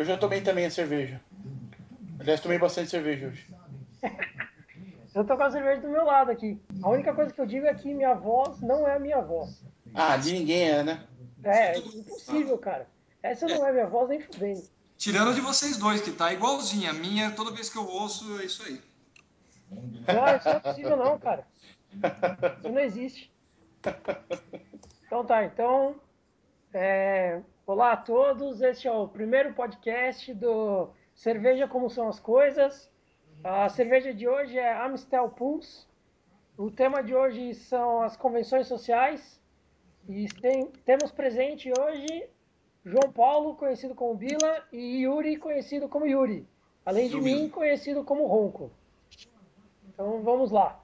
Eu já tomei também a cerveja. Aliás, tomei bastante cerveja hoje. eu tô com a cerveja do meu lado aqui. A única coisa que eu digo é que minha voz não é a minha voz. Ah, de ninguém é, né? É, é impossível, cara. Essa não é minha voz nem fudendo. Tirando de vocês dois, que tá igualzinha. A minha, toda vez que eu ouço, é isso aí. Não, isso não é possível não, cara. Isso não existe. Então tá, então. É... Olá a todos, este é o primeiro podcast do Cerveja Como São as Coisas. A cerveja de hoje é Amstel Pulse. O tema de hoje são as convenções sociais. E tem, temos presente hoje João Paulo, conhecido como Bila, e Yuri, conhecido como Yuri. Além de mim, conhecido como Ronco. Então vamos lá.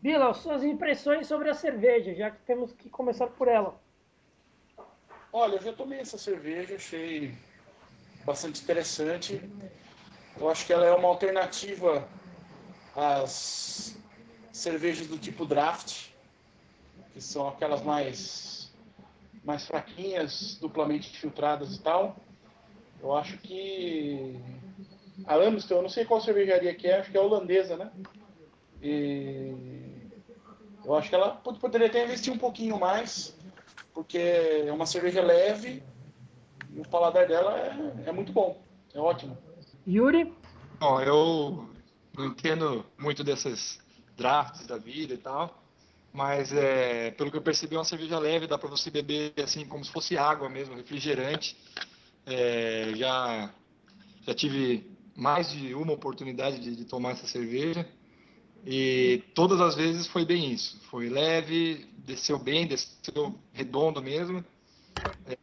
Bila, suas impressões sobre a cerveja, já que temos que começar por ela. Olha, eu já tomei essa cerveja, achei bastante interessante. Eu acho que ela é uma alternativa às cervejas do tipo draft, que são aquelas mais mais fraquinhas, duplamente filtradas e tal. Eu acho que a Amstel, eu não sei qual cervejaria que é, acho que é holandesa, né? E eu acho que ela poderia até investir um pouquinho mais, porque é uma cerveja leve e o paladar dela é, é muito bom, é ótimo. Yuri? Bom, eu não entendo muito desses drafts da vida e tal, mas é, pelo que eu percebi é uma cerveja leve, dá para você beber assim como se fosse água mesmo, refrigerante. É, já já tive mais de uma oportunidade de, de, tomar essa cerveja e todas as vezes foi bem isso. Foi leve, desceu bem, desceu redondo mesmo.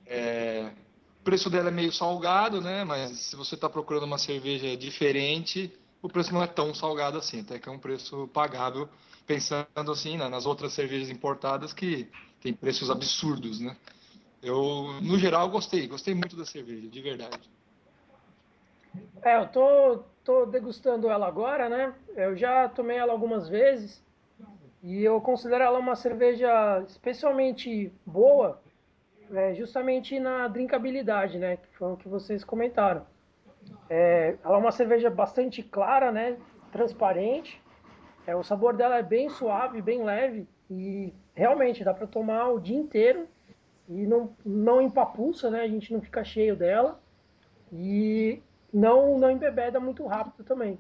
É, o preço dela é meio salgado, né? Mas se você está procurando uma cerveja diferente, o preço não é tão salgado assim, até que é um preço pagável pensando assim né, nas outras cervejas importadas que tem preços absurdos, né? Eu, no geral, gostei, gostei muito da cerveja, de verdade. É, eu tô, tô degustando ela agora, né? Eu já tomei ela algumas vezes e eu considero ela uma cerveja especialmente boa, é, justamente na drinkabilidade, né? Que foi o que vocês comentaram. É, ela é uma cerveja bastante clara, né? Transparente é, o sabor dela é bem suave, bem leve e realmente dá para tomar o dia inteiro e não, não empapuça, né? A gente não fica cheio dela e não, não embebeda muito rápido também.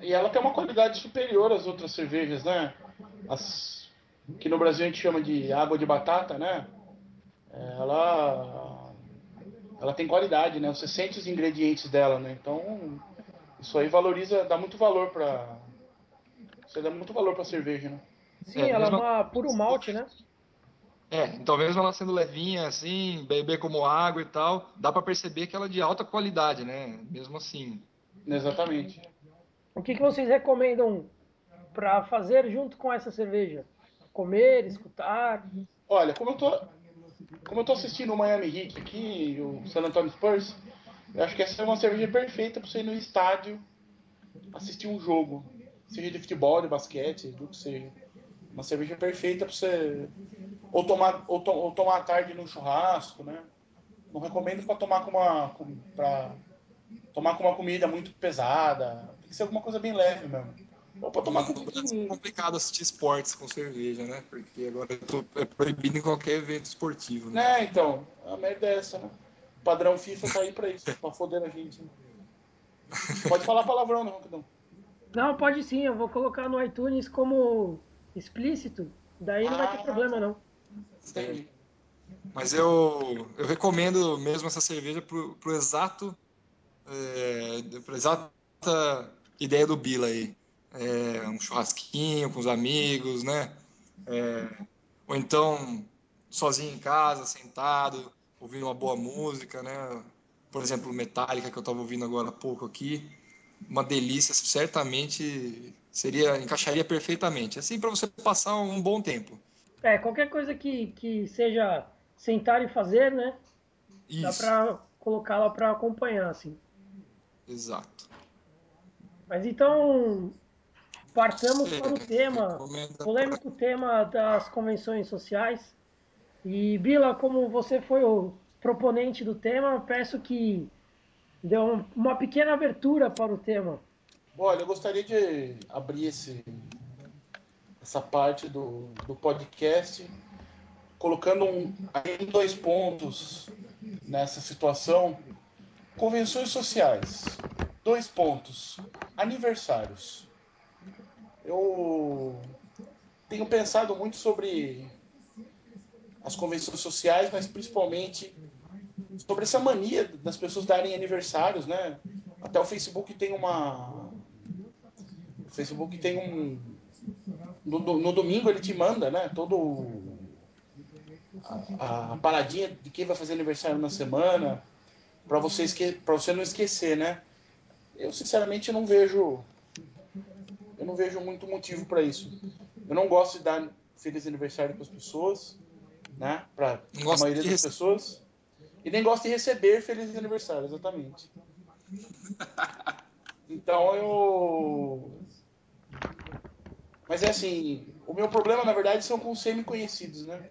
E ela tem uma qualidade superior às outras cervejas, né? As, que no Brasil a gente chama de água de batata, né? É, ela, ela tem qualidade, né? Você sente os ingredientes dela, né? Então isso aí valoriza, dá muito valor para você dá muito valor pra cerveja, né? Sim, é, ela é uma puro malte, né? É, então mesmo ela sendo levinha assim, beber como água e tal, dá para perceber que ela é de alta qualidade, né? Mesmo assim. Exatamente. O que, que vocês recomendam para fazer junto com essa cerveja? Comer, escutar? Olha, como eu tô, como eu tô assistindo o Miami Heat aqui, o San Antonio Spurs, eu acho que essa é uma cerveja perfeita para você ir no estádio assistir um jogo seja de futebol, de basquete, do que seja. Uma cerveja perfeita para você ou tomar ou, to, ou, tomar à tarde no churrasco, né? Não recomendo para tomar com uma para tomar com uma comida muito pesada. Tem que ser alguma coisa bem leve mesmo. Ou para tomar com é complicado assistir esportes com cerveja, né? Porque agora é proibido em qualquer evento esportivo. Né? É, então, a merda é essa, né? O padrão FIFA tá aí para isso, para foder a gente. Né? Pode falar palavrão, não, não. Não, pode sim, eu vou colocar no iTunes como explícito, daí não vai ter ah. problema não. Mas eu, eu recomendo mesmo essa cerveja pro, pro exato é, pro exata ideia do Bila aí. É, um churrasquinho com os amigos, né? É, ou então sozinho em casa, sentado, ouvindo uma boa música, né? Por exemplo, Metallica que eu estava ouvindo agora há pouco aqui uma delícia, certamente seria encaixaria perfeitamente. Assim para você passar um bom tempo. É, qualquer coisa que, que seja sentar e fazer, né? Isso. Dá para colocá-la para acompanhar, assim. Exato. Mas então, partamos é, para o tema, polêmico tema das convenções sociais. E, Bila, como você foi o proponente do tema, peço que deu uma pequena abertura para o tema. Olha, eu gostaria de abrir esse, essa parte do, do podcast colocando um, dois pontos nessa situação. Convenções sociais. Dois pontos. Aniversários. Eu tenho pensado muito sobre as convenções sociais, mas principalmente sobre essa mania das pessoas darem aniversários, né? Até o Facebook tem uma. O Facebook tem um. No, no domingo ele te manda, né? Todo. A, a, paradinha de quem vai fazer aniversário na semana, para você, esque... você não esquecer, né? Eu sinceramente não vejo. Eu não vejo muito motivo para isso. Eu não gosto de dar feliz aniversário para as pessoas, né? Para a maioria das pessoas. E nem gosto de receber feliz aniversário, exatamente. Então eu. Mas é assim, o meu problema na verdade são com semi-conhecidos, né?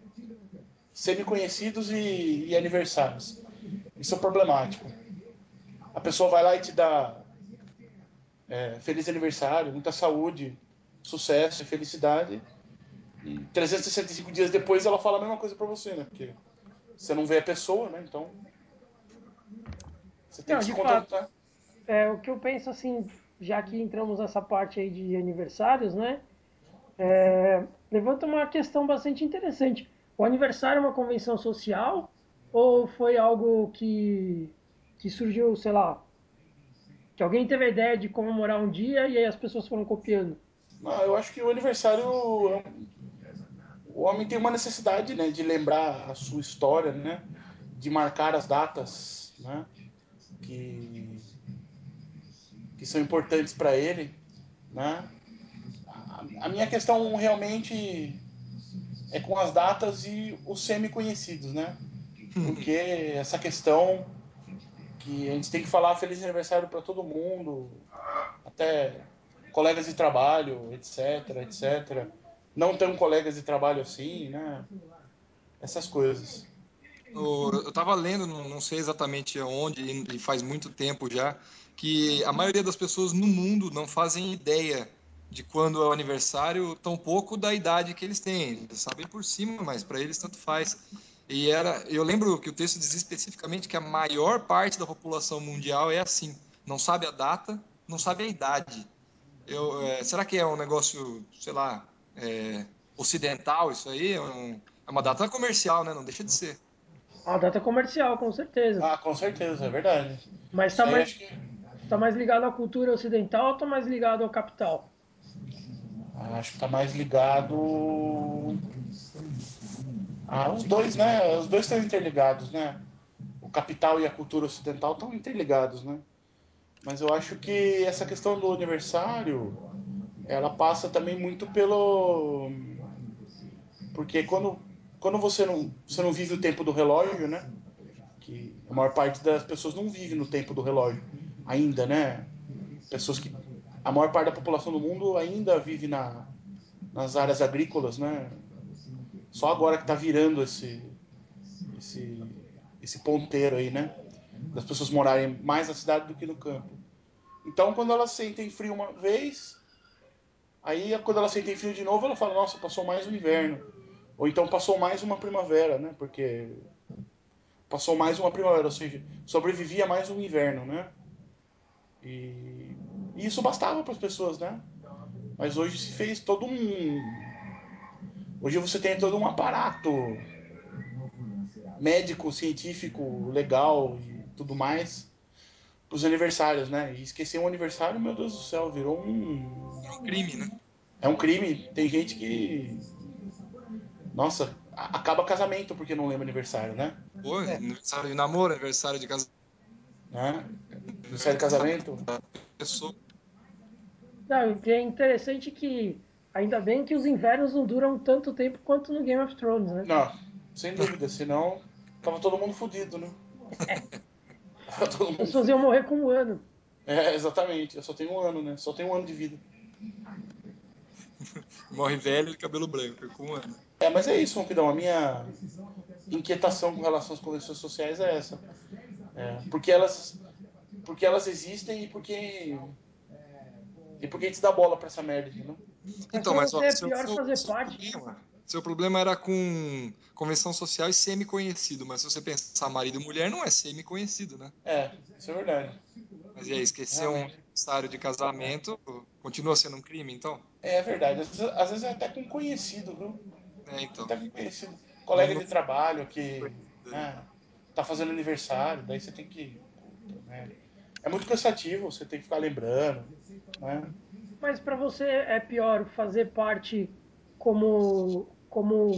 Semi-conhecidos e, e aniversários. Isso é problemático. A pessoa vai lá e te dá é, feliz aniversário, muita saúde, sucesso e felicidade. E 365 dias depois ela fala a mesma coisa para você, né? Porque você não vê a pessoa, né? Então. Você tem não, que se contentar. É, o que eu penso assim, já que entramos nessa parte aí de aniversários, né? É, levanta uma questão bastante interessante. O aniversário é uma convenção social ou foi algo que, que surgiu, sei lá, que alguém teve a ideia de comemorar um dia e aí as pessoas foram copiando? Não, eu acho que o aniversário é o homem tem uma necessidade né, de lembrar a sua história, né, de marcar as datas né, que, que são importantes para ele. Né. A, minha questão realmente é com as datas e os semi-conhecidos, né? Porque essa questão que a gente tem que falar feliz aniversário para todo mundo, até colegas de trabalho, etc, etc não tão colegas de trabalho assim, né? Essas coisas. Eu estava lendo, não sei exatamente onde, e faz muito tempo já, que a maioria das pessoas no mundo não fazem ideia de quando é o aniversário, tampouco da idade que eles têm. Eles sabem por cima, mas para eles tanto faz. E era, eu lembro que o texto diz especificamente que a maior parte da população mundial é assim, não sabe a data, não sabe a idade. Eu, é, será que é um negócio, sei lá, é, ocidental, isso aí é, um, é, uma data comercial, né? Não deixa de ser. Uma data comercial, com certeza. Ah, com certeza, é verdade. Mas está mais, que... tá mais ligado à cultura ocidental ou está mais ligado ao capital? Acho que está mais ligado. Ah, os dois, né? Os dois estão interligados, né? O capital e a cultura ocidental estão interligados, né? Mas eu acho que essa questão do aniversário ela passa também muito pelo porque quando quando você não você não vive o tempo do relógio, né? Que a maior parte das pessoas não vive no tempo do relógio ainda, né? Pessoas que a maior parte da população do mundo ainda vive na, nas áreas agrícolas, né? Só agora que está virando esse, esse, esse ponteiro aí, né? Das pessoas morarem mais na cidade do que no campo. Então, quando elas sentem frio uma vez, Aí quando ela sente frio de novo, ela fala, nossa, passou mais um inverno. Ou então passou mais uma primavera, né? Porque passou mais uma primavera, ou seja, sobrevivia mais um inverno, né? E, e isso bastava para as pessoas, né? Mas hoje se fez todo um. Hoje você tem todo um aparato médico, científico, legal e tudo mais os aniversários, né? E esquecer um aniversário, meu Deus do céu, virou um. É um crime, né? É um crime. Tem gente que. Nossa, acaba casamento porque não lembra aniversário, né? Pô, é. aniversário de namoro, aniversário de casamento. Né? Aniversário de casamento. Pessoa. Não, é interessante que ainda bem que os invernos não duram tanto tempo quanto no Game of Thrones, né? Não, sem dúvida, senão tava todo mundo fodido, né? As pessoas iam morrer com um ano. É, exatamente. Eu só tenho um ano, né? Só tenho um ano de vida. Morre velho de cabelo branco, com um ano. É, mas é isso, Ronquidão. A minha inquietação com relação às convenções sociais é essa. É, porque elas, porque elas existem e porque. E porque a gente dá bola pra essa merda, entendeu? Então, mas ó, é seu, pior seu- fazer seu parte. problema, seu problema era com convenção social e semi-conhecido, mas se você pensar marido e mulher, não é semi-conhecido, né? É, isso é verdade. Mas e aí, esquecer um aniversário de casamento continua sendo um crime, então? É verdade. Às vezes, às vezes é até com conhecido, viu? É, então. Até com conhecido. Colega de trabalho que né, tá fazendo aniversário, daí você tem que. puta merda. É muito cansativo, você tem que ficar lembrando. Né? Mas pra você é pior fazer parte como, como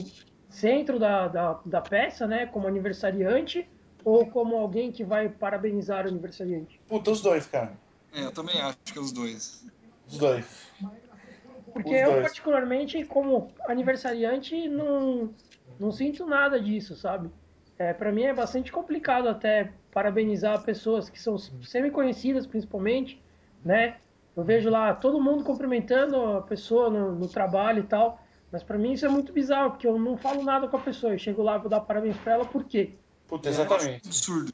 centro da, da, da peça, né? Como aniversariante, ou como alguém que vai parabenizar o aniversariante? Puta, os dois, cara. É, eu também acho que é os dois. Os dois. Porque Os eu, dois. particularmente, como aniversariante, não, não sinto nada disso, sabe? É, para mim é bastante complicado até parabenizar pessoas que são semi-conhecidas, principalmente, né? Eu vejo lá todo mundo cumprimentando a pessoa no, no trabalho e tal, mas para mim isso é muito bizarro, porque eu não falo nada com a pessoa. Eu chego lá, vou dar parabéns para ela, por quê? Puta, exatamente. Absurdo.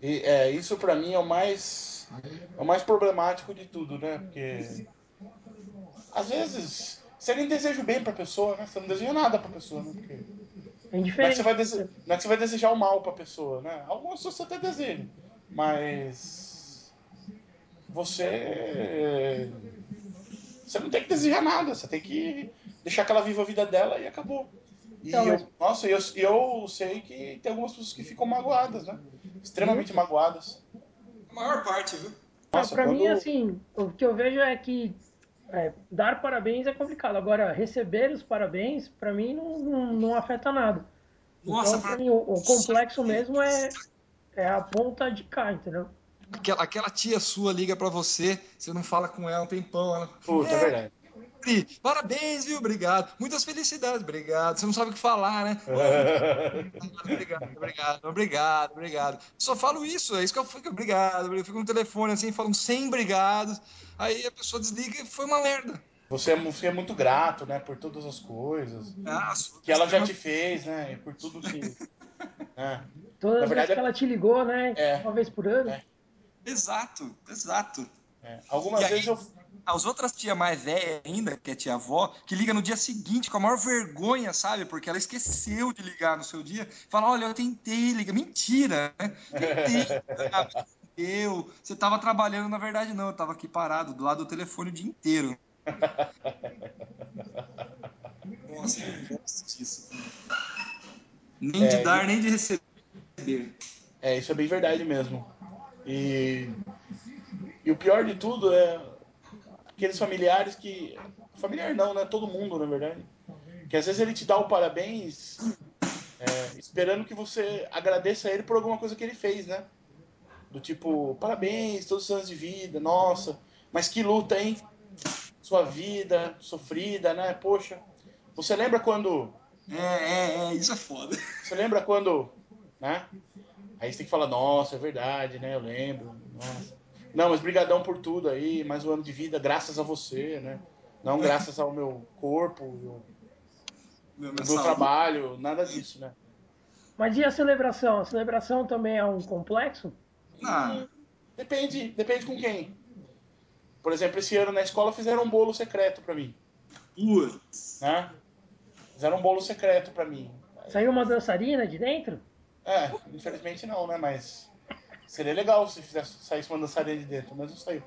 E, é, isso pra mim é o mais é o mais problemático de tudo, né? Porque às vezes você nem deseja o bem pra pessoa, né? Você não deseja nada pra pessoa, né? Porque É não, é indiferente. que você vai dese... não é que você vai desejar o mal pra pessoa, né? Algumas pessoas você até deseja, mas você você não tem que desejar nada, você tem que deixar que ela viva a vida dela e acabou. E Então, eu, mas- nossa, eu, eu sei que tem algumas pessoas que ficam magoadas, né? Extremamente magoadas. A maior parte, viu? Nossa, para mim, quando- assim, o que eu vejo é que é, dar parabéns é complicado. Agora, receber os parabéns, para mim, não, não, não afeta nada. Nossa, então, para mim, o, o complexo mesmo é, é a ponta de cá, entendeu? Aquela, aquela tia sua liga pra você, você não fala com ela um tempão, ela. Puta, é verdade. Pri, Parabéns, viu? Obrigado. Muitas felicidades, obrigado. Você não sabe o que falar, né? Obrigado, obrigado, obrigado, obrigado. Só falo isso, é isso que eu fico, obrigado. Eu fico no telefone assim, falando 100 obrigados. Aí a pessoa desliga e foi uma merda. Você é, você é muito grato, né? Por todas as coisas Ah, que ela já te fez, né? Por tudo que. né? Todas Na as vezes verdade, que ela te ligou, né? É. Uma vez por ano. É. Exato, exato. é, Algumas E aí- vezes eu. As outras tia mais velha ainda, que é tia avó, que liga no dia seguinte com a maior vergonha, sabe? Porque ela esqueceu de ligar no seu dia. Fala, olha, eu tentei ligar. Mentira, né? Tentei. Deu. Você tava trabalhando, na verdade, não. Eu tava aqui parado do lado do telefone o dia inteiro. Nossa, eu gosto disso. Nem de É, dar, nem de receber. É, isso é bem verdade mesmo. E, e o pior de tudo é aqueles familiares que. Familiar não, né? Todo mundo, na verdade. Que às vezes ele te dá o parabéns é, esperando que você agradeça a ele por alguma coisa que ele fez, né? Do tipo, parabéns, todos os anos de vida, nossa, mas que luta, hein? Sua vida sofrida, né? Poxa. Você lembra quando. É, é, é, isso é foda. Você lembra quando. Né? Aí você tem que falar, nossa, é verdade, né? Eu lembro. Nossa. Não, mas brigadão por tudo aí, mais um ano de vida, graças a você, né? Não graças ao meu corpo, ao Meu, meu trabalho, nada disso, né? Mas e a celebração? A celebração também é um complexo? Não, Depende, depende com quem. Por exemplo, esse ano na escola fizeram um bolo secreto pra mim, putz. né? Fizeram um bolo secreto pra mim. Saiu uma dançarina de dentro? É, infelizmente não, né? Mas seria legal se fizesse, saísse uma dançarina de dentro, mas não saiu.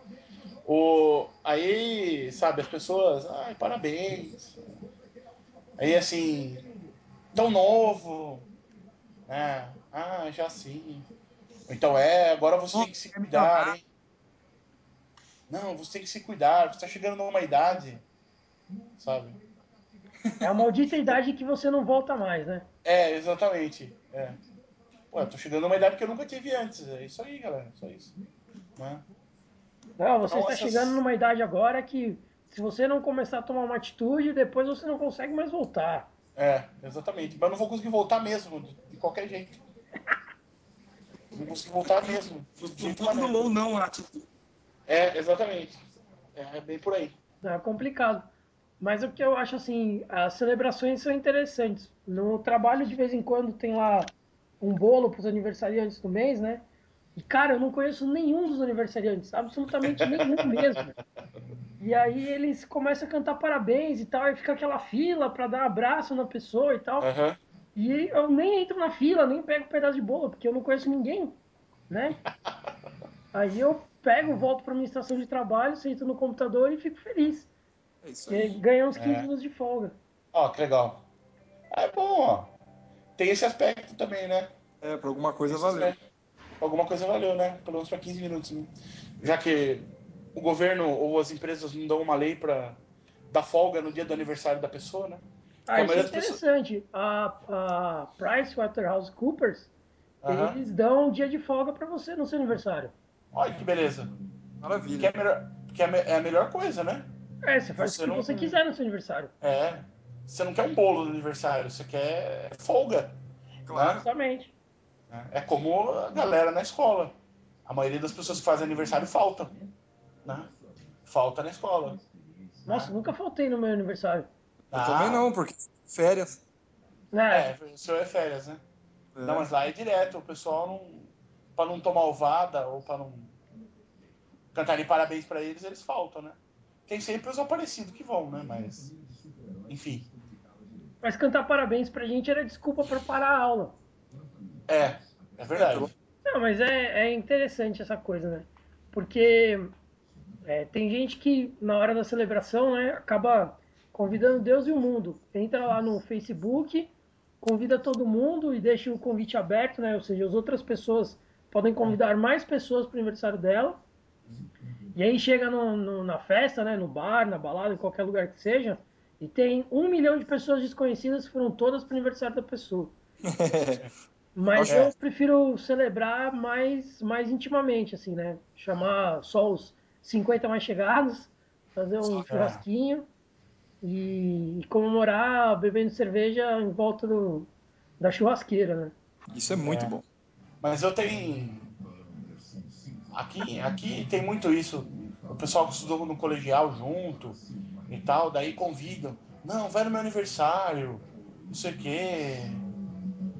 O, aí, sabe, as pessoas, ai, parabéns. Aí assim, tão novo, né? Ah, já sim. Então é, agora você tem que se cuidar, hein? Não, você tem que se cuidar, você tá chegando numa idade, sabe? É a maldita idade que você não volta mais, né? É, exatamente. É. Pô, eu tô chegando numa idade que eu nunca tive antes. É isso aí, galera. Só isso. Né? Não, você Então, está essas- chegando numa idade agora que se você não começar a tomar uma atitude, depois você não consegue mais voltar. É, exatamente. Mas eu não vou conseguir voltar mesmo, de, de qualquer jeito. Não vou conseguir voltar mesmo. De jeito Quando maneiro. ou não atitude. É, exatamente. É bem por aí. É complicado. Mas o que eu acho assim, as celebrações são interessantes. No trabalho, de vez em quando, tem lá um bolo para os aniversariantes do mês, né? E, cara, eu não conheço nenhum dos aniversariantes, absolutamente nenhum mesmo. E aí eles começam a cantar parabéns e tal, e fica aquela fila para dar abraço na pessoa e tal. Aham. E eu nem entro na fila, nem pego um pedaço de bolo, porque eu não conheço ninguém, né? Aí eu pego, volto para minha estação de trabalho, sento no computador e fico feliz. É isso Porque aí. ganhei uns 15 É. minutos de folga. Ó, que legal. É bom, ó. Tem esse aspecto também, né? É, pra alguma coisa valeu. aspecto. Alguma coisa valeu, né? Pelo menos para 15 minutos, né? Já que o governo ou as empresas não dão uma lei para dar folga no dia do aniversário da pessoa, né? Ah, isso é das pessoas- interessante. A, a PricewaterhouseCoopers, Aham. eles dão um dia de folga para você no seu aniversário. Olha que beleza. Que Maravilha. é, melhor, que é, me- é a melhor coisa, né? É, você faz Você o que não- você quiser no seu aniversário. É. Você não quer um bolo no aniversário, você quer folga. Claro. Justamente. né? É como a galera na escola. A maioria das pessoas que fazem aniversário faltam. Né? Falta na escola. Nossa, nunca faltei no meu aniversário. Eu também não, porque férias. Né? É, o seu é férias, né? É. Não, mas lá é direto. O pessoal não. Pra não tomar ovada ou pra não cantarem parabéns pra eles, eles faltam, né? Tem sempre os aparecidos que vão, né? Mas. Enfim. Mas cantar parabéns pra gente era desculpa pra parar a aula. É, é verdade. Não, mas é, é interessante essa coisa, né? Porque é, tem gente que, na hora da celebração, né, acaba convidando Deus e o mundo. Entra lá no Facebook, convida todo mundo e deixa o convite aberto, né? Ou seja, as outras pessoas podem convidar mais pessoas para o aniversário dela. E aí chega no- no- na festa, né, no bar, na balada, em qualquer lugar que seja, e tem um milhão de pessoas desconhecidas que foram todas para o aniversário da pessoa. Mas É. eu prefiro celebrar mais, mais intimamente, assim, né? Chamar só os 50 mais chegados, fazer um É. churrasquinho e, e comemorar bebendo cerveja em volta do, da churrasqueira, né? Isso é muito É. bom. Mas eu tenho. Aqui, aqui tem muito isso. O pessoal que estudou no colegial junto e tal, daí convidam. Não, vai no meu aniversário, não sei o quê.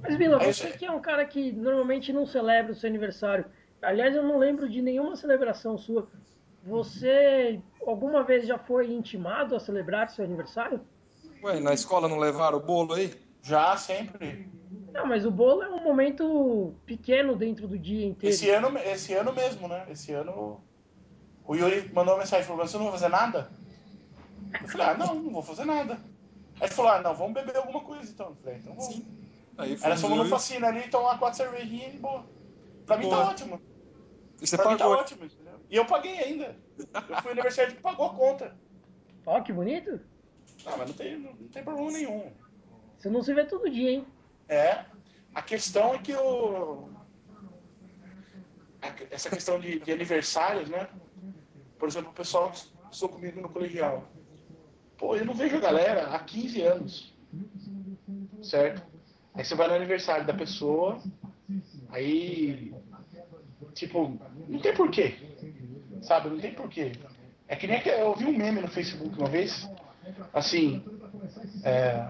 Mas, Vila, você você- que é um cara que normalmente não celebra o seu aniversário, aliás, eu não lembro de nenhuma celebração sua. Você alguma vez já foi intimado a celebrar seu aniversário? Ué, na escola não levaram o bolo aí? Já sempre. Não, mas o bolo é um momento pequeno dentro do dia inteiro. Esse ano, esse ano mesmo, né? Esse ano o Yuri mandou uma mensagem falando: você não vai fazer nada? Eu falei: ah, não, não vou fazer nada. Aí ele falou: ah, não, vamos beber alguma coisa então. Eu falei: então vamos. Sim. Aí Aí nós fomos fomos no eu e- Facina ali, tomar quatro cervejinhas e boa. Pra mim tá ótimo. E você pra mim tá pagou. ótimo, entendeu? E eu paguei ainda. Eu fui o aniversário que pagou a conta. Ó, que bonito. Não, mas não tem, não, não tem problema nenhum. Você não se vê todo dia, hein? É. A questão é que o. a- Essa questão de, de aniversários, né? Por exemplo, o pessoal que estudou comigo no colegial. Pô, eu não vejo a galera há 15 anos. Certo? Aí você vai no aniversário da pessoa, aí. Tipo, não tem porquê. Sabe? Não tem porquê. É que nem que eu vi um meme no Facebook uma vez. Assim. é,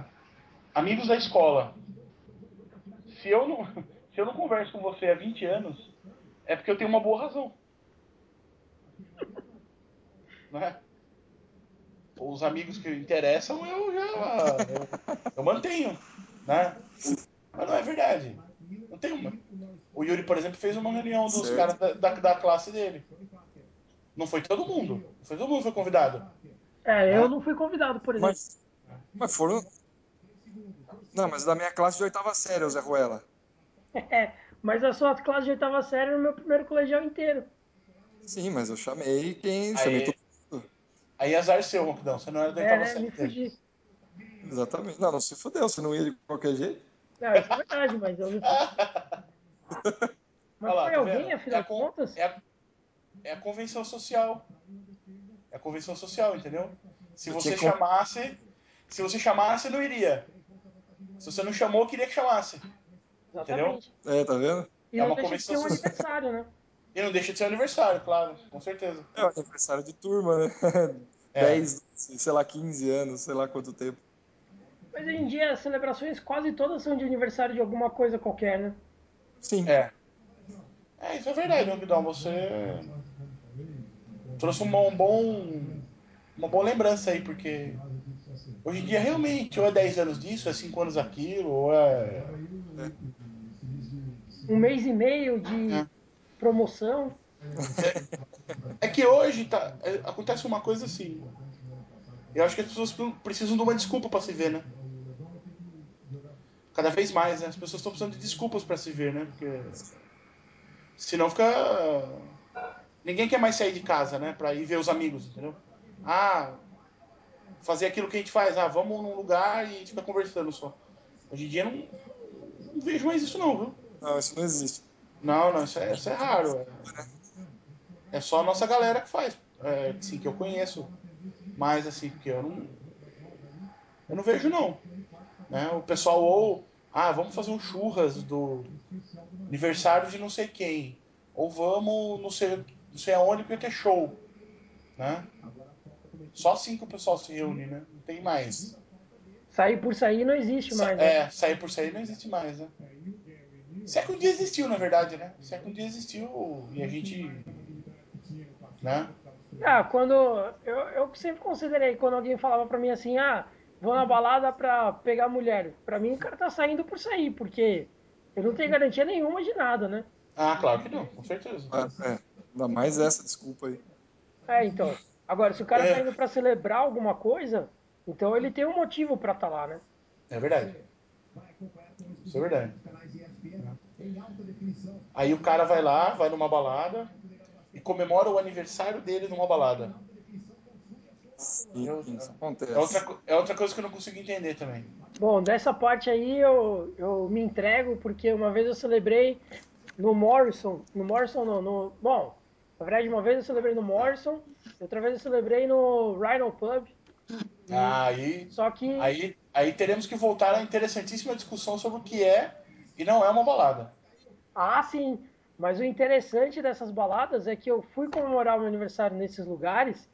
amigos da escola. Se eu não, se eu não converso com você há 20 anos, é porque eu tenho uma boa razão. Né? Os amigos que interessam, eu já. Eu, eu mantenho. Né? Mas não é verdade. Não tem uma. O Yuri, por exemplo, fez uma reunião dos caras da, da, da classe dele. Não foi todo mundo. Não foi todo mundo que foi convidado. É, eu Hã? não fui convidado, por exemplo. Mas, mas foram. Não, mas da minha classe de oitava série, o Zé Ruela. É, mas a sua classe de oitava série no meu primeiro colegial inteiro. Sim, mas eu chamei quem. Aí- Chamei todo mundo. Aí azar seu, Ronquidão. Você não era da É, oitava né? série Me fugi. Exatamente. Não, não se fudeu, você não ia de qualquer jeito. Não, isso é verdade, mas eu. Mas Olha lá, foi tá alguém, vendo? afinal é a, de con- contas? É a, é a convenção social. É a convenção social, entendeu? Se Eu você chamasse. Se você chamasse, não iria. Se você não chamou, queria que chamasse. Exatamente. É, tá vendo? E É não uma deixa de ser um convenção social. aniversário, né? E não deixa de ser aniversário, claro, com certeza. É o aniversário de turma, né? É. 10, sei lá, 15 anos, sei lá quanto tempo. Mas hoje em dia as celebrações quase todas são de aniversário de alguma coisa qualquer, né? Sim. É. É, isso é verdade, Guidão? Você trouxe uma, um bom, uma boa lembrança aí, porque hoje em dia realmente, ou é 10 anos disso, é 5 anos daquilo, ou é. Um mês e meio de É. promoção. É que hoje tá, é, acontece uma coisa assim. Eu acho que as pessoas precisam de uma desculpa pra se ver, né? Cada vez mais, né? As pessoas estão precisando de desculpas pra se ver, né? Porque senão fica ninguém quer mais sair de casa, né, Pra ir ver os amigos, entendeu? Ah, fazer aquilo que a gente faz, ah, vamos num lugar e a gente fica conversando só. Hoje em dia não, não vejo mais isso não, viu? Não, isso não existe. Não, não, isso é, isso é raro. É, é só a nossa galera que faz. É, sim, que eu conheço. Mas assim, porque eu não. Eu não vejo não. Né? O pessoal ou. Ah, vamos fazer um churras do aniversário de não sei quem. Ou vamos não sei, não sei aonde porque ter show. Né? Só assim que o pessoal se reúne, né? Não tem mais. Sair por sair não existe mais. né? É, sair por sair não existe mais, né? Se é que um dia existiu, na verdade, né? Se é que um dia existiu e a gente. Né? Ah, quando. Eu, eu sempre considerei quando alguém falava pra mim assim, ah, vou na balada pra pegar mulher. Pra mim o cara tá saindo por sair, porque eu não tenho garantia nenhuma de nada, né? Ah, claro que não, com certeza. É, é. Ainda mais essa desculpa aí. É, então. Agora, se o cara É. tá indo pra celebrar alguma coisa, então ele tem um motivo pra estar lá, né? É verdade. Isso é verdade. Aí o cara vai lá, vai numa balada e comemora o aniversário dele numa balada. Sim, Eu- isso acontece. É outra, é outra coisa que eu não consigo entender também. Bom, dessa parte aí eu, eu me entrego, porque uma vez eu celebrei no Morrison. No Morrison não, no. Bom, na verdade, uma vez eu celebrei no Morrison, outra vez eu celebrei no Rhino Pub. Aí, Só que. aí, aí teremos que voltar à interessantíssima discussão sobre o que é e não é uma balada. Ah, sim. Mas o interessante dessas baladas é que eu fui comemorar o meu aniversário nesses lugares,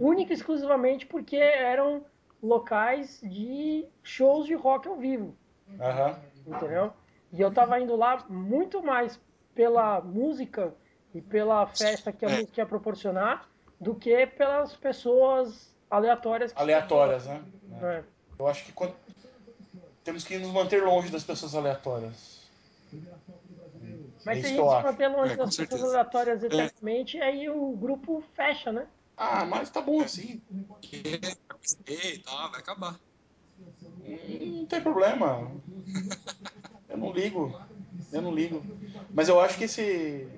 única e exclusivamente porque eram locais de shows de rock ao vivo. Aham. entendeu? E eu tava indo lá muito mais pela música e pela festa que a É. música ia proporcionar do que pelas pessoas aleatórias. que Aleatórias, né? lá. É. Eu acho que quando- temos que nos manter longe das pessoas aleatórias. Mas É se a gente se manter longe É, das pessoas aleatórias eternamente, aí o grupo fecha, né? Ah, mas tá bom assim. Que- Ei, tá, vai acabar. Hum, Não tem problema. Eu não ligo. Eu não ligo. Mas eu acho que esse,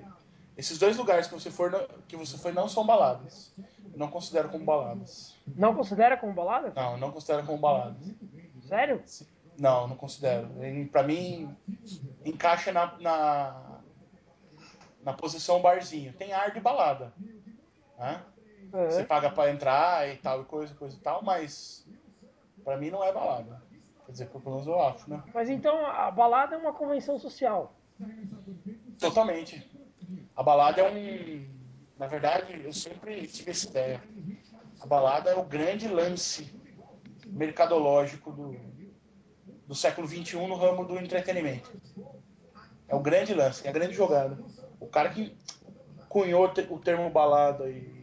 esses dois lugares que você, for, não- que você foi não são baladas. Eu não considero como baladas. Não considera como balada? Não, não considero como baladas. Sério? Não, não considero. Pra mim, encaixa na, na, na posição barzinho. Tem ar de balada. Né? Você É. paga pra entrar e tal, e coisa, coisa e tal, mas pra mim não é balada. Quer dizer, pelo menos eu acho, né? Mas então a balada é uma convenção social. Totalmente. A balada é um. Na verdade, eu sempre tive essa ideia. A balada é o grande lance mercadológico do, do século XXI no ramo do entretenimento. É o grande lance, é a grande jogada. O cara que cunhou o termo balada e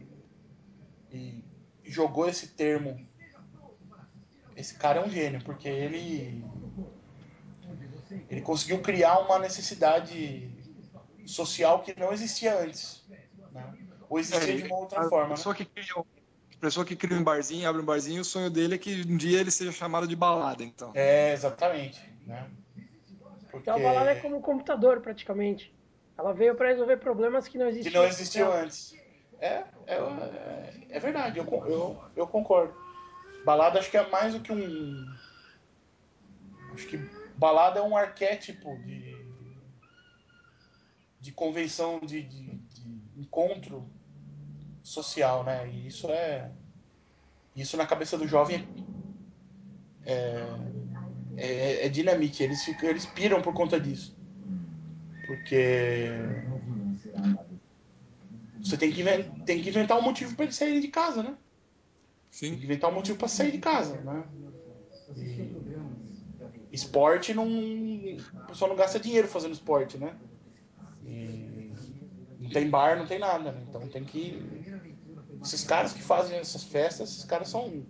jogou esse termo. Esse cara é um gênio, porque ele. Ele conseguiu criar uma necessidade social que não existia antes. né? Ou existia de uma outra a forma. Né? pessoa que cria, a pessoa que cria um barzinho, abre um barzinho, o sonho dele é que um dia ele seja chamado de balada, então. É, exatamente. Né? Porque Então a balada é como um computador, praticamente. Ela veio para resolver problemas que não que existiam. não existiu antes. É, é, é, é verdade, eu, eu, eu concordo. Balada acho que é mais do que um. Acho que balada é um arquétipo de, de convenção, de, de, de encontro social, né? E isso é. Isso na cabeça do jovem é, é, é dinamite. Eles, ficam, eles piram por conta disso. Porque você tem que, tem que inventar um motivo para eles saírem de casa, né? Tem Sim. que inventar um motivo para sair de casa, né? E esporte não. O pessoal não gasta dinheiro fazendo esporte, né? E tem bar, não tem nada, né? Então tem que. Esses caras que fazem essas festas, esses caras são.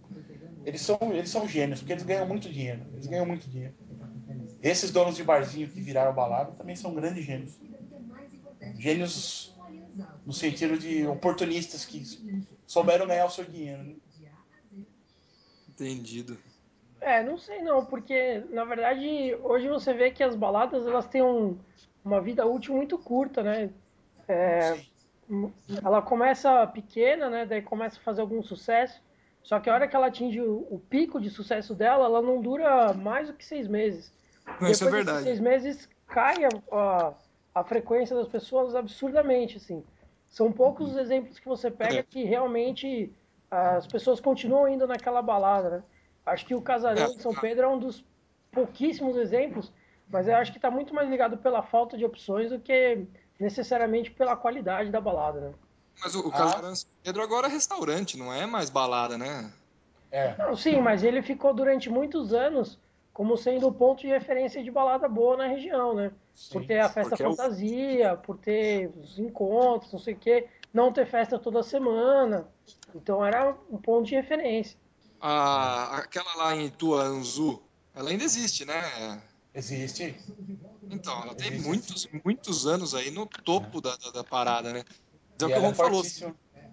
Eles são, eles são gênios, porque eles ganham muito dinheiro. Eles ganham muito dinheiro. Esses donos de barzinho que viraram balada também são grandes gênios. Gênios no sentido de oportunistas que souberam ganhar o seu dinheiro. Né? Entendido. É, não sei não, porque na verdade hoje você vê que as baladas elas têm um, uma vida útil muito curta, né? É, ela começa pequena, né? Daí começa a fazer algum sucesso. Só que a hora que ela atinge o, o pico de sucesso dela, ela não dura mais do que seis meses. Não, isso é verdade. seis meses cai a, a, a, frequência das pessoas absurdamente, assim. São poucos os exemplos que você pega que realmente as pessoas continuam indo naquela balada, né? Acho que o Casarão de São Pedro é um dos pouquíssimos exemplos, mas eu acho que está muito mais ligado pela falta de opções do que necessariamente pela qualidade da balada, né? Mas o, o Casarão de São Pedro agora é restaurante, não é mais balada, né? É. Não, sim, mas ele ficou durante muitos anos como sendo o ponto de referência de balada boa na região, né? Sim, por ter a festa fantasia, é o... por ter os encontros, não sei o quê, não ter festa toda semana. Então era um ponto de referência a, aquela lá em Tuanzu, ela ainda existe, né? Existe. Então, ela tem existe. muitos, muitos anos aí no topo é. da, da, da, parada, né? Então, o que o Ron é falou,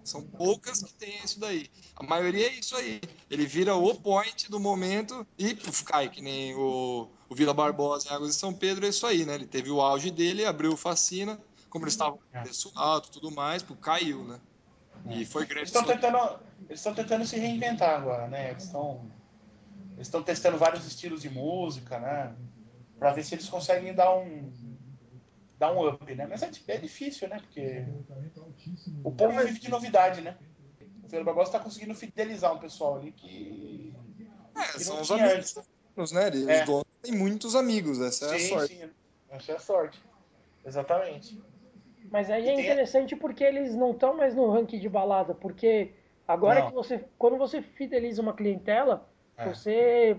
são poucas que tem isso daí. A maioria é isso aí. Ele vira o point do momento e puf, cai, que nem o, o Vila Barbosa em Águas de São Pedro, é isso aí, né? Ele teve o auge dele, abriu Fascina, como eles estavam com preço alto tudo mais, pô, caiu, né? E foi grande. Eles estão tentando, eles estão tentando se reinventar agora, né? Eles estão, eles estão testando vários estilos de música, né? Para ver se eles conseguem dar um, dar um up, né? Mas é, é difícil, né? Porque o povo vive de novidade, né? O Pedro Barbosa está conseguindo fidelizar um pessoal ali que, é, que são os amigos, antes. né? Eles é. têm muitos amigos, essa sim, é a sorte. Sim, essa é a sorte. Exatamente. Mas aí é interessante porque eles não estão mais no ranking de balada, porque agora não. que você, quando você fideliza uma clientela, é. você,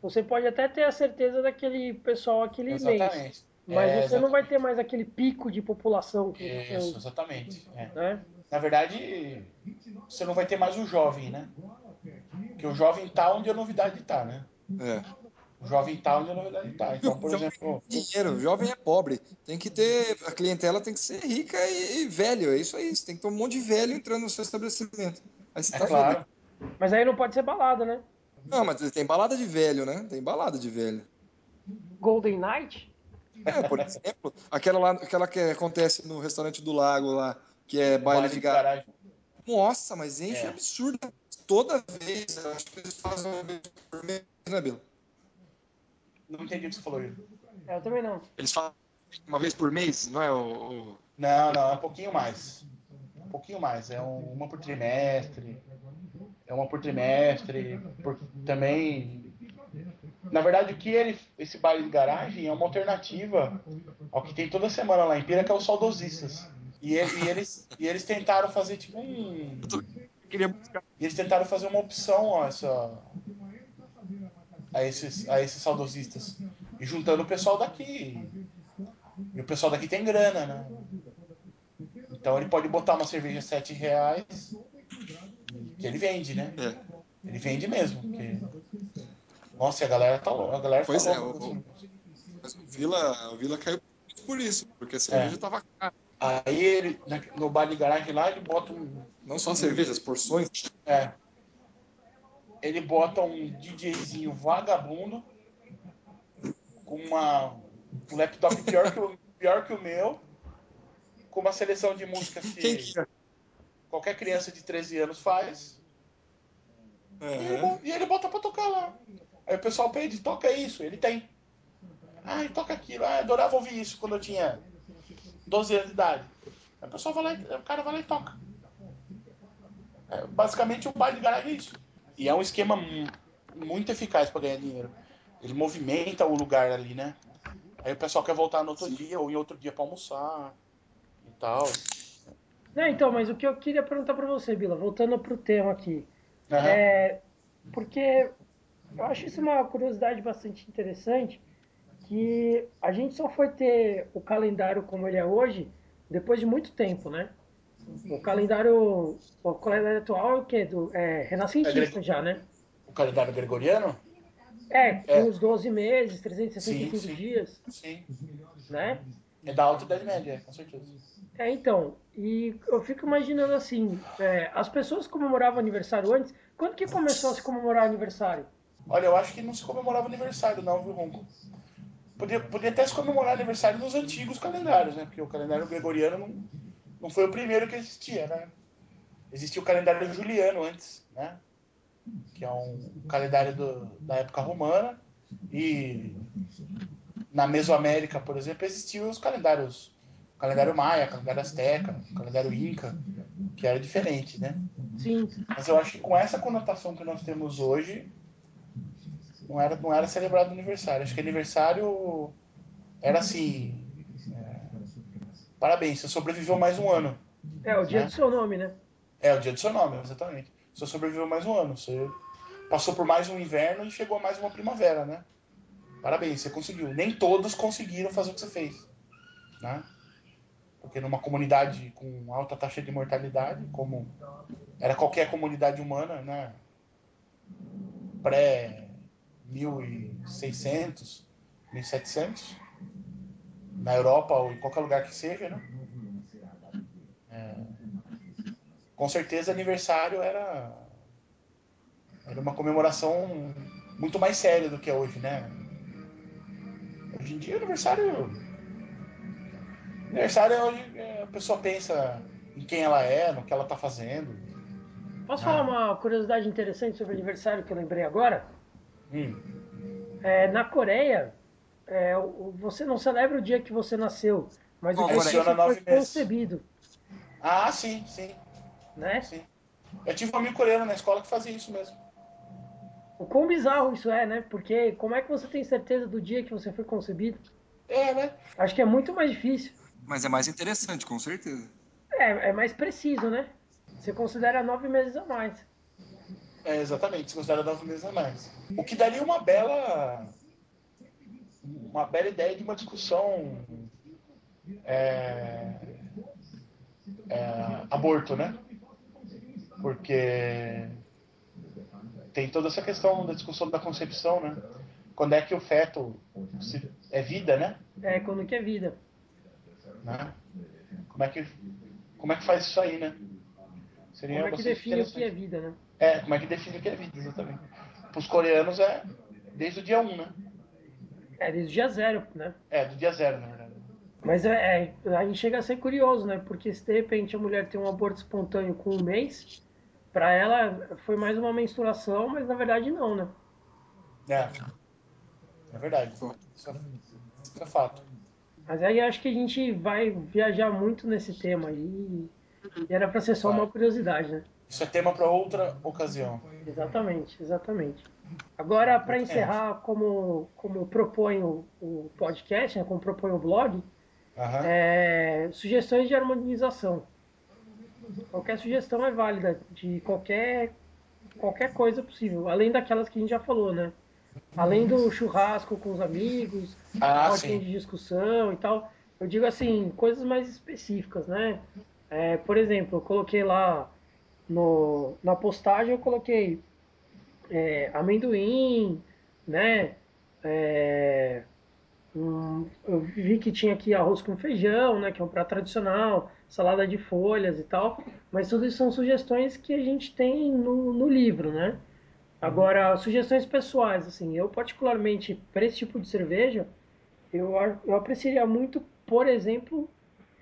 você pode até ter a certeza daquele pessoal aquele Exatamente. mês. Mas é, você exatamente. não vai ter mais aquele pico de população que Isso, tem, exatamente. É. Né? Na verdade, você não vai ter mais o jovem, né? Porque o jovem tá onde a novidade tá, né? É. O jovem tá onde a novidade tá. Então, por exemplo. Dinheiro, o jovem é pobre. Tem que ter. A clientela tem que ser rica e, e velho. É isso aí. Você tem que ter um monte de velho entrando no seu estabelecimento. Aí você é tá claro. Feliz. Mas aí não pode ser balada, né? Não, mas tem balada de velho, né? Tem balada de velho. Golden Night? É, por exemplo, aquela, lá, aquela que acontece no restaurante do lago lá, que é baile, baile de garagem. Nossa, mas enche é. absurdo. Toda vez, eu acho que eles fazem uma vez por mês, né, Bilo? Não entendi o que você falou. É, eu também não. Eles falam uma vez por mês, não é o. o... Não, não, é um pouquinho mais. Um pouquinho mais. É um, uma por trimestre. É uma por trimestre. Por, também. Na verdade, o que ele, esse baile de garagem é uma alternativa ao que tem toda semana lá em Pira, que é o Saudosistas. E, ele, e, eles, e eles tentaram fazer tipo um. E eles tentaram fazer uma opção ó, essa, a esses, a esses saudosistas. E juntando o pessoal daqui. E o pessoal daqui tem grana, né? Então ele pode botar uma cerveja a 7 reais que ele vende, né? É. Ele vende mesmo. Porque... Nossa, a galera tá louca. A galera pois tá é, louca, o, mas o Vila, o Vila caiu por isso, porque a cerveja é. tava cara. Aí ele, no bar de garagem lá, ele bota um. Não só cervejas, porções. É ele bota um DJzinho vagabundo com uma, um laptop pior que, o, pior que o meu, com uma seleção de músicas que qualquer criança de 13 anos faz. Uhum. E, ele, e, ele, bota pra tocar lá. Aí o pessoal pede, toca isso, ele tem. Ah, toca aquilo. Ah, adorava ouvir isso quando eu tinha 12 anos de idade. Aí o pessoal vai lá, o cara vai lá e toca. É, basicamente o pai de garagem é isso. E é um esquema muito eficaz para ganhar dinheiro. Ele movimenta o lugar ali, né? Aí o pessoal quer voltar no outro Sim. dia ou em outro dia para almoçar e tal. Não, então, mas o que eu queria perguntar para você, Bila, voltando pro tema aqui. Uhum. É, porque eu acho isso uma curiosidade bastante interessante, que a gente só foi ter o calendário como ele é hoje depois de muito tempo, né? O calendário, o calendário atual é o quê? Do, é renascentista é já, né? O calendário gregoriano? É, com é. os 12 meses, 365 sim, sim. dias. Sim. Né? É da Alta Idade Média, com certeza. É, então, e eu fico imaginando assim, é, as pessoas comemoravam aniversário antes, quando que começou a se comemorar aniversário? Olha, eu acho que não se comemorava aniversário não, viu, Ronco? Podia, podia até se comemorar aniversário nos antigos calendários, né? Porque o calendário gregoriano não, não foi o primeiro que existia, né? Existia o calendário juliano antes, né? Que é um calendário do, da época romana. E na Mesoamérica, por exemplo, existiam os calendários. O calendário maia, calendário azteca, calendário inca, que era diferente, né? Sim. Mas eu acho que com essa conotação que nós temos hoje, não era, não era celebrado aniversário. Acho que aniversário era assim. É, parabéns, você sobreviveu mais um ano. É, o dia né? do seu nome, né? É, o dia do seu nome, exatamente. Você sobreviveu mais um ano. Você passou por mais um inverno e chegou a mais uma primavera, né? Parabéns, você conseguiu. Nem todos conseguiram fazer o que você fez. Né? Porque numa comunidade com alta taxa de mortalidade, como era qualquer comunidade humana, né? Pré 1600, 1700, na Europa ou em qualquer lugar que seja, né? É, com certeza aniversário era era uma comemoração muito mais séria do que é hoje, né? Hoje em dia aniversário aniversário é hoje a pessoa pensa em quem ela é, no que ela está fazendo. Posso ah. falar uma curiosidade interessante sobre aniversário que eu lembrei agora? Hum. É, na Coreia, é, você não celebra o dia que você nasceu, mas o dia que você foi concebido. Ah, sim, sim. Né? Sim. Eu tive um amigo coreano na escola que fazia isso mesmo. O quão bizarro isso é, né? Porque como é que você tem certeza do dia que você foi concebido? É, né? Acho que é muito mais difícil. Mas é mais interessante, com certeza. É, é mais preciso, né? Você considera nove meses a mais. É, exatamente, se considera nove meses a mais. O que daria uma bela uma bela ideia de uma discussão é, é, aborto, né? Porque tem toda essa questão da discussão da concepção, né? Quando é que o feto se, é vida, né? É, quando que é vida. Né? Como é que como é que faz isso aí, né? Seria como é que define o que é vida, né? É, como é que define o que é vida, exatamente. Para os coreanos é desde o dia 1, né? É, desde o dia 0, né? É, do dia 0, na verdade. Mas é, é, aí chega a ser curioso, né? Porque se de repente a mulher tem um aborto espontâneo com um mês, para ela foi mais uma menstruação, mas na verdade não, né? É. É verdade. Isso é, isso é fato. Mas aí acho que a gente vai viajar muito nesse tema aí. E era para ser só uma curiosidade, né? Isso é tema para outra ocasião. Exatamente, exatamente. Agora, para encerrar, como, como propõe o, o podcast, né, como propõe o blog, uhum. é, sugestões de harmonização. Qualquer sugestão é válida, de qualquer, qualquer coisa possível, além daquelas que a gente já falou, né? Além do churrasco com os amigos, ah, de discussão e tal. Eu digo assim, coisas mais específicas, né? É, por exemplo, eu coloquei lá no, na postagem, eu coloquei é, amendoim, né? É, um, eu vi que tinha aqui arroz com feijão, né? Que é um prato tradicional, salada de folhas e tal. Mas tudo isso são sugestões que a gente tem no, no livro, né? Agora, sugestões pessoais, assim, eu particularmente, para esse tipo de cerveja, eu, eu apreciaria muito, por exemplo,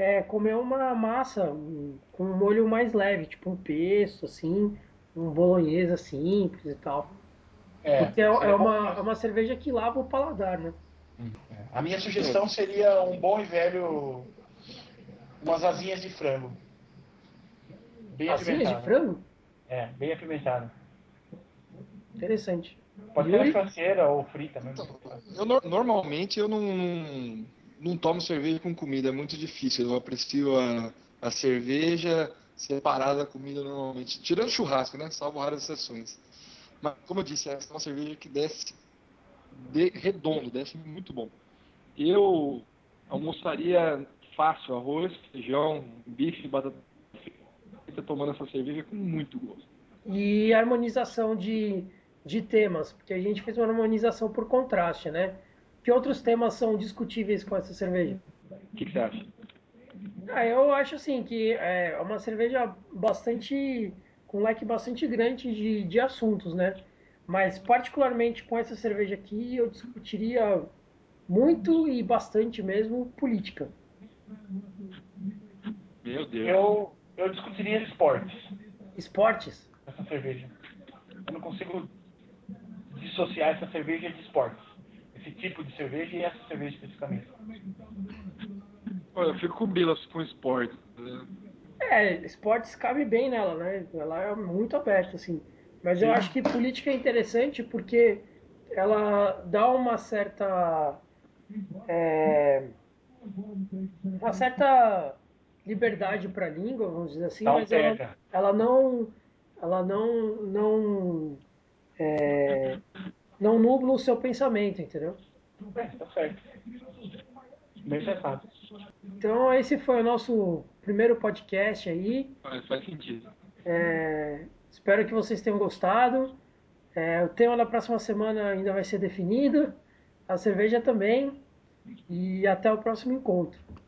é, comer uma massa um, com um molho mais leve, tipo um pesto, assim, um bolonhesa simples e tal. É, Porque é, é uma, é uma cerveja que lava o paladar, né? É. A minha sugestão seria um bom e velho. umas asinhas de frango. Bem asinhas de frango? É, bem apimentado. Interessante. Pode ser na churrasqueira ou frita mesmo. Eu, normalmente eu não, não tomo cerveja com comida, é muito difícil. Eu aprecio a, a cerveja separada da comida normalmente. Tirando churrasco, né? Salvo raras exceções. Mas, como eu disse, essa é uma cerveja que desce de, redondo, desce muito bom. Eu almoçaria fácil, arroz, feijão, bife, batata frita, tomando essa cerveja com muito gosto. E harmonização de, de temas, porque a gente fez uma harmonização por contraste, né? Que outros temas são discutíveis com essa cerveja? O que, que você acha? Ah, eu acho assim que é uma cerveja bastante com um leque bastante grande de, de assuntos, né? Mas particularmente com essa cerveja aqui eu discutiria muito e bastante mesmo política. Meu Deus. Eu, eu discutiria esportes. Esportes? Essa cerveja. Eu não consigo dissociar essa cerveja de esportes. Esse tipo de cerveja e essa cerveja especificamente. Olha, eu fico com bilas com esporte. Né? É, esportes cabe bem nela, né? Ela é muito aberta, assim. Mas eu acho que política é interessante porque ela dá uma certa. É, uma certa liberdade para a língua, vamos dizer assim, mas ela, ela não. Ela não. não é, não nubla o seu pensamento, entendeu? É, tá certo. Bem pensado. Então, esse foi o nosso primeiro podcast aí. Faz, faz sentido. É, espero que vocês tenham gostado. É, o tema da próxima semana ainda vai ser definido. A cerveja também. E até o próximo encontro.